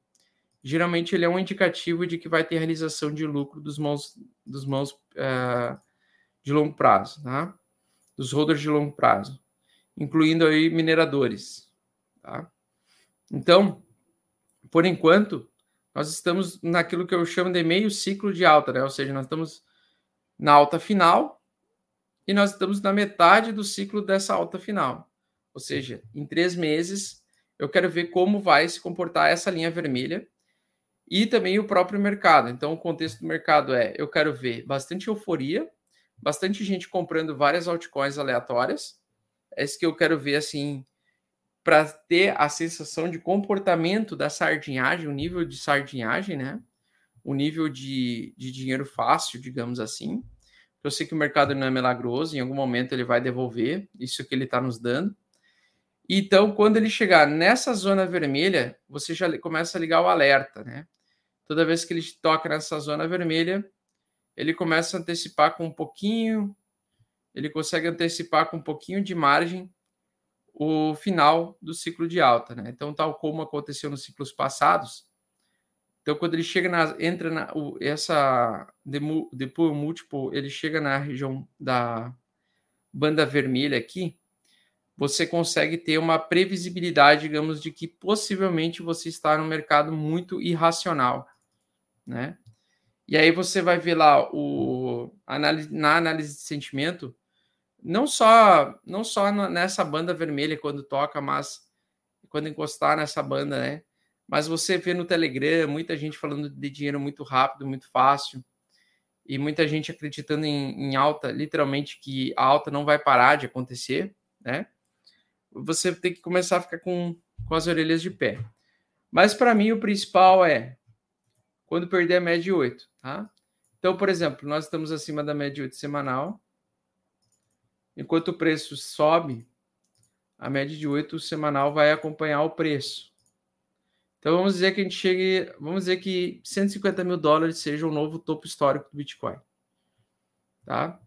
geralmente ele é um indicativo de que vai ter realização de lucro dos mãos, dos mãos uh, de longo prazo, tá? Dos holders de longo prazo, incluindo aí mineradores, tá? Então, por enquanto, nós estamos naquilo que eu chamo de meio ciclo de alta, né? Ou seja, nós estamos na alta final e nós estamos na metade do ciclo dessa alta final. Ou seja, em três meses, eu quero ver como vai se comportar essa linha vermelha e também o próprio mercado. Então, o contexto do mercado é: eu quero ver bastante euforia, bastante gente comprando várias altcoins aleatórias. É isso que eu quero ver, assim, para ter a sensação de comportamento da sardinhagem, o nível de sardinhagem, né? O nível de, de dinheiro fácil, digamos assim. Eu sei que o mercado não é milagroso, em algum momento ele vai devolver isso que ele está nos dando. Então, quando ele chegar nessa zona vermelha, você já começa a ligar o alerta, né? Toda vez que ele toca nessa zona vermelha, ele começa a antecipar com um pouquinho, ele consegue antecipar com um pouquinho de margem o final do ciclo de alta, né? Então, tal como aconteceu nos ciclos passados, então quando ele chega na entra na o, essa depois múltiplo, ele chega na região da banda vermelha aqui, você consegue ter uma previsibilidade, digamos, de que possivelmente você está no mercado muito irracional né? E aí você vai ver lá o na análise de sentimento, não só não só nessa banda vermelha quando toca, mas quando encostar nessa banda, né? Mas você vê no Telegram muita gente falando de dinheiro muito rápido, muito fácil, e muita gente acreditando em, em alta, literalmente que a alta não vai parar de acontecer, né? Você tem que começar a ficar com, com as orelhas de pé. Mas para mim o principal é quando perder a média de 8, tá? Então, por exemplo, nós estamos acima da média de 8 semanal. Enquanto o preço sobe, a média de 8 semanal vai acompanhar o preço. Então vamos dizer que a gente chegue, vamos dizer que 150 mil dólares seja o novo topo histórico do Bitcoin. Tá?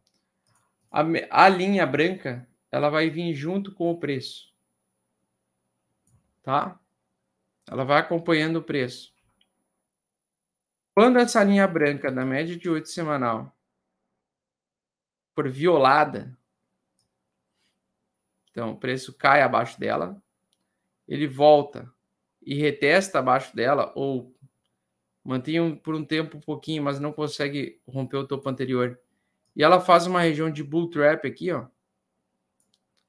A, a linha branca ela vai vir junto com o preço. Tá? Ela vai acompanhando o preço. Quando essa linha branca da média de 8 semanal for violada, então o preço cai abaixo dela, ele volta e retesta abaixo dela, ou mantém por um tempo um pouquinho, mas não consegue romper o topo anterior. E ela faz uma região de bull trap aqui, ó.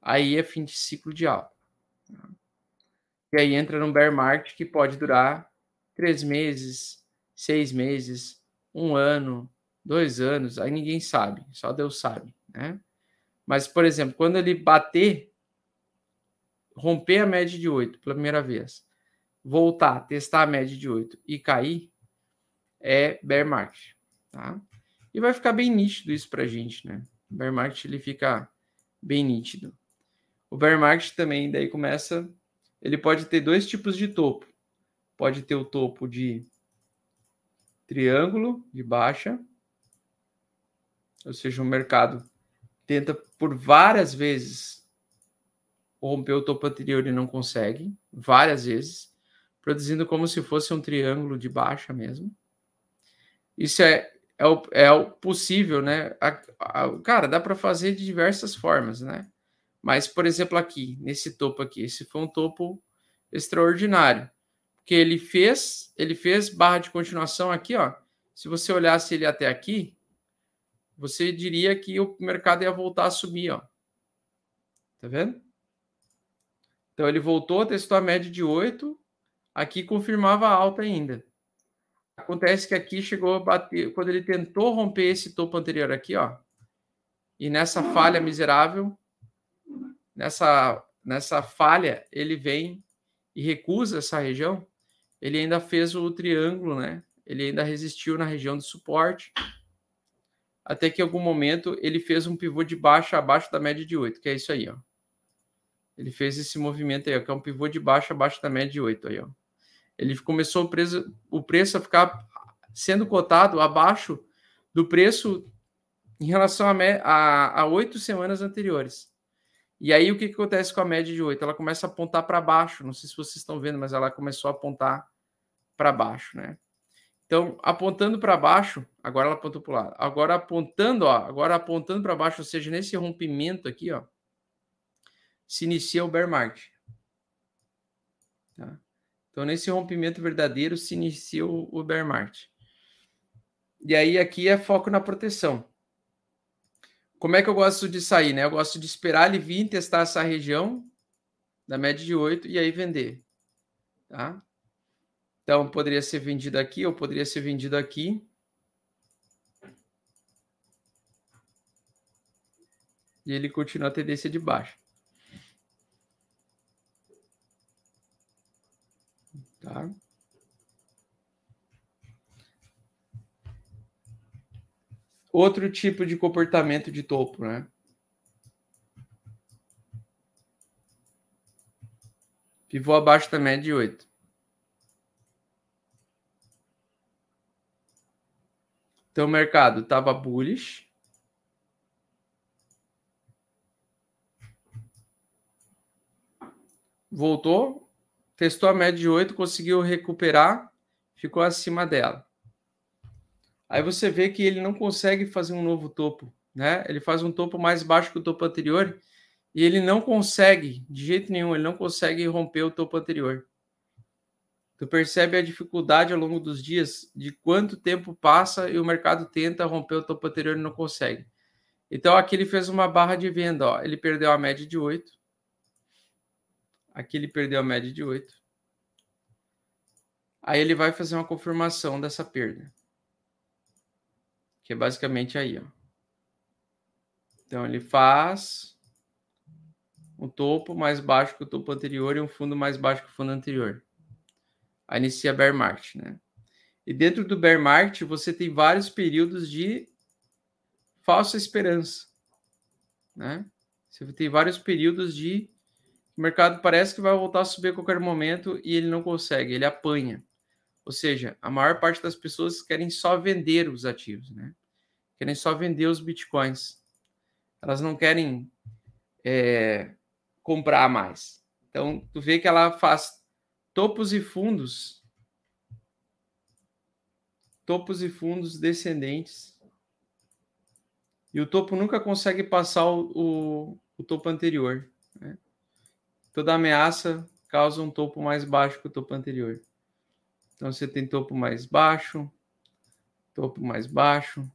Aí é fim de ciclo de alta. E aí entra no bear market que pode durar três meses, seis meses, um ano, dois anos, aí ninguém sabe, só Deus sabe, né? Mas, por exemplo, quando ele bater, romper a média de 8 pela primeira vez, voltar, testar a média de 8 e cair, é bear market, tá? E vai ficar bem nítido isso para a gente, né? O bear market ele fica bem nítido. O bear market também daí começa, ele pode ter dois tipos de topo. Pode ter o topo de triângulo de baixa, ou seja, o mercado tenta por várias vezes romper o topo anterior e não consegue, várias vezes, produzindo como se fosse um triângulo de baixa mesmo. Isso é, é, o, é o possível, né? A, a, cara, dá para fazer de diversas formas, né? Mas, por exemplo, aqui, nesse topo aqui, esse foi um topo extraordinário que ele fez, ele fez barra de continuação aqui, ó. Se você olhasse ele até aqui, você diria que o mercado ia voltar a subir, ó. Tá vendo? Então ele voltou, testou a média de 8, aqui confirmava alta ainda. Acontece que aqui chegou a bater, quando ele tentou romper esse topo anterior aqui, ó. E nessa falha miserável, nessa nessa falha, ele vem e recusa essa região ele ainda fez o triângulo, né? Ele ainda resistiu na região de suporte. Até que em algum momento ele fez um pivô de baixo abaixo da média de 8, que é isso aí, ó. Ele fez esse movimento aí, ó, que é um pivô de baixo abaixo da média de 8 aí, ó. Ele começou o preço, o preço a ficar sendo cotado abaixo do preço em relação a, 8 semanas anteriores. E aí o que, que acontece com a média de 8? Ela começa a apontar para baixo. Não sei se vocês estão vendo, mas ela começou a apontar para baixo, né? Então, apontando para baixo, agora ela apontou para o lado. Agora apontando, ó, agora apontando para baixo, ou seja, nesse rompimento aqui, ó, se inicia o bear market. Tá? Então, nesse rompimento verdadeiro se inicia o, bear market. E aí aqui é foco na proteção. Como é que eu gosto de sair, né? Eu gosto de esperar ele vir testar essa região da média de 8 e aí vender, tá? Então, poderia ser vendido aqui ou poderia ser vendido aqui. E ele continua a tendência de baixo. Tá? Outro tipo de comportamento de topo, né? Pivô abaixo da média de 8. Então o mercado estava bullish. Voltou, testou a média de 8, conseguiu recuperar, ficou acima dela. Aí você vê que ele não consegue fazer um novo topo, né? Ele faz um topo mais baixo que o topo anterior e ele não consegue, de jeito nenhum, ele não consegue romper o topo anterior. Tu percebe a dificuldade ao longo dos dias de quanto tempo passa e o mercado tenta romper o topo anterior e não consegue. Então aqui ele fez uma barra de venda, ó. Ele perdeu a média de 8. Aqui ele perdeu a média de 8. Aí ele vai fazer uma confirmação dessa perda. Que é basicamente aí, ó. Então ele faz um topo mais baixo que o topo anterior e um fundo mais baixo que o fundo anterior a inicia bear market, né? E dentro do bear market você tem vários períodos de falsa esperança, né? Você tem vários períodos de O mercado parece que vai voltar a subir a qualquer momento e ele não consegue, ele apanha. Ou seja, a maior parte das pessoas querem só vender os ativos, né? Querem só vender os bitcoins. Elas não querem é, comprar mais. Então, tu vê que ela faz topos e fundos, topos e fundos descendentes. E o topo nunca consegue passar o, o, o topo anterior. Né? Toda ameaça causa um topo mais baixo que o topo anterior. Então você tem topo mais baixo, topo mais baixo.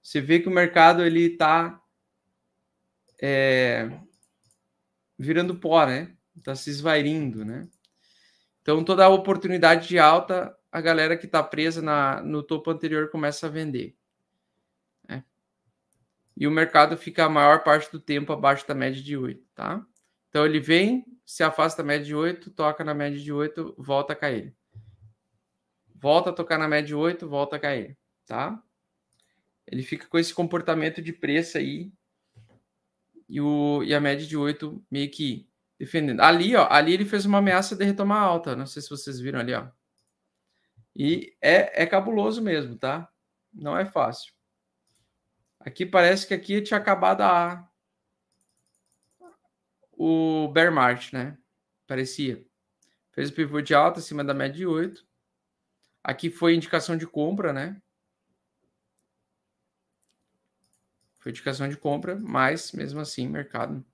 Você vê que o mercado ele está é, virando pó, né? Está se esvairindo, né? Então toda a oportunidade de alta, a galera que está presa na, no topo anterior começa a vender. Né? E o mercado fica a maior parte do tempo abaixo da média de 8, tá? Então ele vem, se afasta da média de 8, toca na média de 8, volta a cair. Volta a tocar na média de 8, volta a cair, tá? Ele fica com esse comportamento de preço aí. E, o, e a média de 8 meio que defendendo. Ali, ó, ali ele fez uma ameaça de retomar alta. Não sei se vocês viram ali, ó. E é, é cabuloso mesmo, tá? Não é fácil. Aqui parece que aqui tinha acabado a o bear né? Parecia. Fez o pivô de alta acima da média de 8. Aqui foi indicação de compra, né? Foi indicação de compra, mas mesmo assim, mercado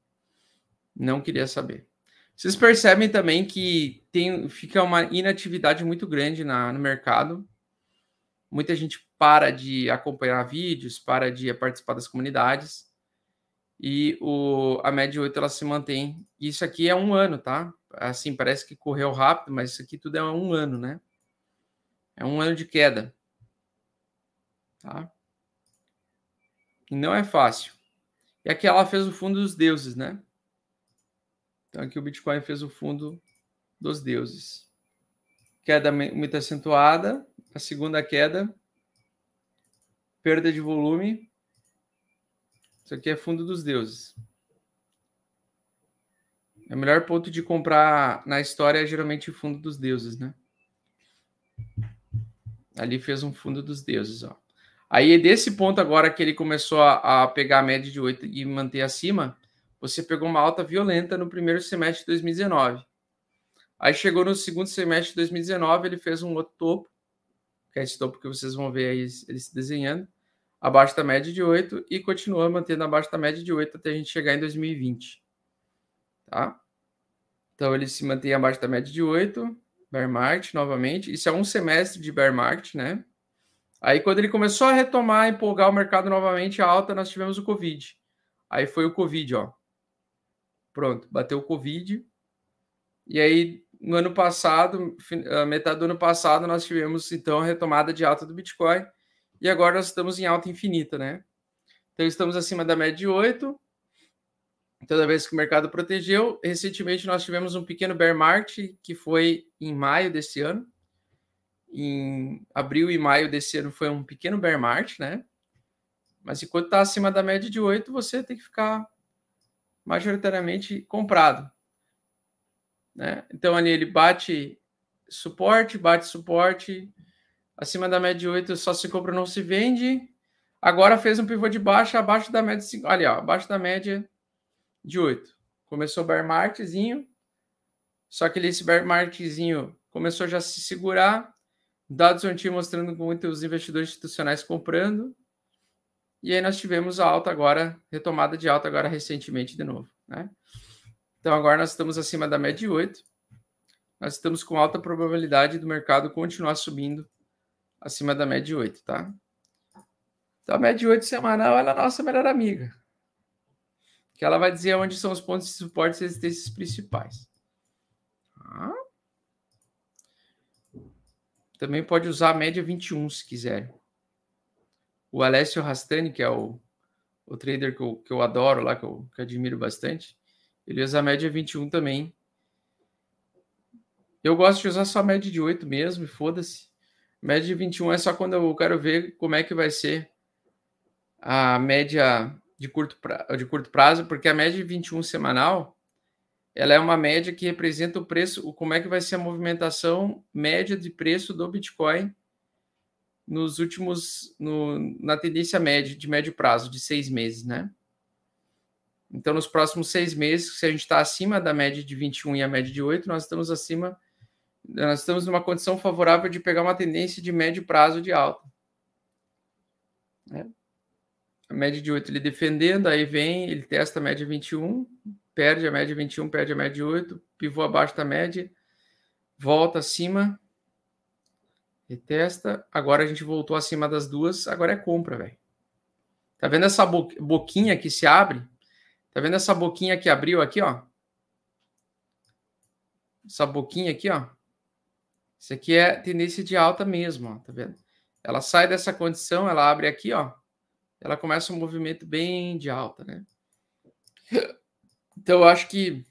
não queria saber. Vocês percebem também que tem, fica uma inatividade muito grande na, no mercado. Muita gente para de acompanhar vídeos, para de participar das comunidades. E o, a média 8 ela se mantém. Isso aqui é um ano, tá? Assim, parece que correu rápido, mas isso aqui tudo é um ano, né? É um ano de queda. Tá? E não é fácil. E aqui ela fez o fundo dos deuses, né? Então aqui o Bitcoin fez o fundo dos deuses. Queda muito acentuada. A segunda queda. Perda de volume. Isso aqui é fundo dos deuses. É o melhor ponto de comprar na história é geralmente o fundo dos deuses, né? Ali fez um fundo dos deuses, ó. Aí, desse ponto agora que ele começou a, a pegar a média de 8 e manter acima, você pegou uma alta violenta no primeiro semestre de 2019. Aí chegou no segundo semestre de 2019, ele fez um outro topo, que é esse topo que vocês vão ver aí ele se desenhando, abaixo da média de 8 e continua mantendo abaixo da média de 8 até a gente chegar em 2020. Tá? Então ele se mantém abaixo da média de 8, bear market novamente. Isso é um semestre de bear market, né? Aí quando ele começou a retomar, empolgar o mercado novamente alta, nós tivemos o Covid. Aí foi o Covid, ó. Pronto, bateu o Covid. E aí, no ano passado, metade do ano passado, nós tivemos então a retomada de alta do Bitcoin. E agora nós estamos em alta infinita, né? Então estamos acima da média de 8, toda vez que o mercado protegeu. Recentemente nós tivemos um pequeno bear market que foi em maio desse ano. Em abril e maio desse ano foi um pequeno bear market, né? Mas enquanto está acima da média de 8, você tem que ficar majoritariamente comprado. Né? Então ali ele bate suporte, bate suporte, acima da média de 8 só se compra, não se vende. Agora fez um pivô de baixa abaixo da média de 5. Olha, ó, abaixo da média de 8. Começou o bear marketzinho, só que esse bear marketzinho começou já a se segurar, dados ontem mostrando muitos investidores institucionais comprando, e aí nós tivemos a alta agora, retomada de alta agora recentemente de novo, né? Então agora nós estamos acima da média de 8, nós estamos com alta probabilidade do mercado continuar subindo acima da média de 8, tá? Então a média de 8 semanal ela é a nossa melhor amiga que ela vai dizer onde são os pontos de suporte e resistências principais. Ah. Também pode usar a média 21 se quiser. O Alessio Rastani, que é o, o trader que eu, que eu adoro lá, que eu, que admiro bastante, ele usa a média 21 também. Eu gosto de usar só a média de 8 mesmo, e foda-se. Média de 21 é só quando eu quero ver como é que vai ser a média de curto, pra, de curto prazo, porque a média de 21 semanal ela é uma média que representa o preço, como é que vai ser a movimentação média de preço do Bitcoin nos últimos, no, na tendência média, de médio prazo, de seis meses, né? Então, nos próximos seis meses, se a gente está acima da média de 21 e a média de 8, nós estamos acima, nós estamos numa condição favorável de pegar uma tendência de médio prazo de alta. Né? A média de 8 ele defendendo, aí vem, ele testa a média 21, perde a média 21, perde a média 8, pivô abaixo da média, volta acima, retesta. Agora a gente voltou acima das duas, agora é compra, velho. Tá vendo essa boquinha que se abre? Tá vendo essa boquinha que abriu aqui, ó? Essa boquinha aqui, ó. Isso aqui é tendência de alta mesmo, ó, tá vendo? Ela sai dessa condição, ela abre aqui, ó. Ela começa um movimento bem de alta, né? Então, eu acho que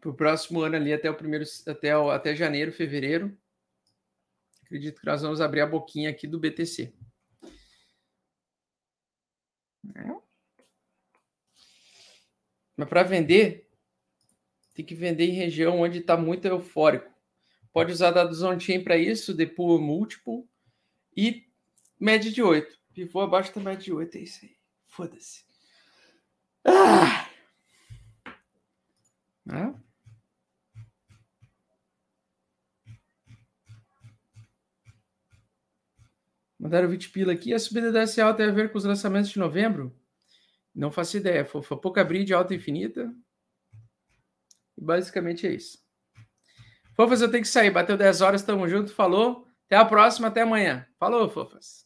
para o próximo ano ali, até o primeiro, até, até janeiro, fevereiro, acredito que nós vamos abrir a boquinha aqui do BTC. É. Mas para vender, tem que vender em região onde está muito eufórico. Pode usar dados on-chain para isso, depois múltiplo e média de 8. Pivô abaixo da média de 8, é isso aí. Foda-se. Ah! Né? Mandaram 20 pila aqui. A subida da SA tem a ver com os lançamentos de novembro? Não faço ideia. Foi, foi pouca de alta infinita. E basicamente é isso. Fofas, eu tenho que sair. Bateu 10 horas, tamo junto. Falou. Até a próxima, até amanhã. Falou, fofas.